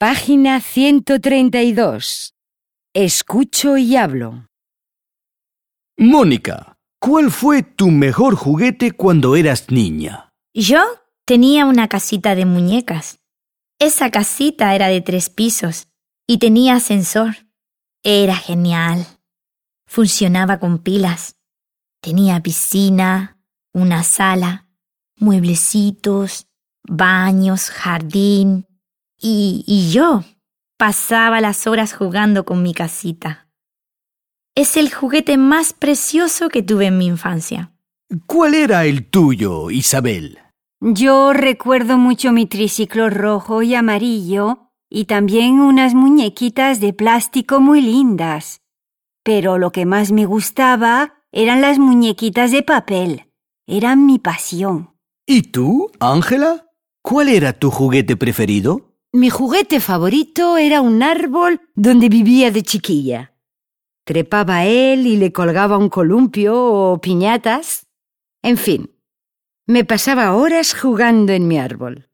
Página 132. Escucho y hablo. Mónica, ¿cuál fue tu mejor juguete cuando eras niña? Yo tenía una casita de muñecas. Esa casita era de tres pisos y tenía ascensor. Era genial. Funcionaba con pilas. Tenía piscina, una sala, mueblecitos, baños, jardín. Y, y yo pasaba las horas jugando con mi casita. Es el juguete más precioso que tuve en mi infancia. ¿Cuál era el tuyo, Isabel? Yo recuerdo mucho mi triciclo rojo y amarillo y también unas muñequitas de plástico muy lindas. Pero lo que más me gustaba eran las muñequitas de papel. Eran mi pasión. ¿Y tú, Ángela? ¿Cuál era tu juguete preferido? Mi juguete favorito era un árbol donde vivía de chiquilla. Trepaba a él y le colgaba un columpio o piñatas. En fin, me pasaba horas jugando en mi árbol.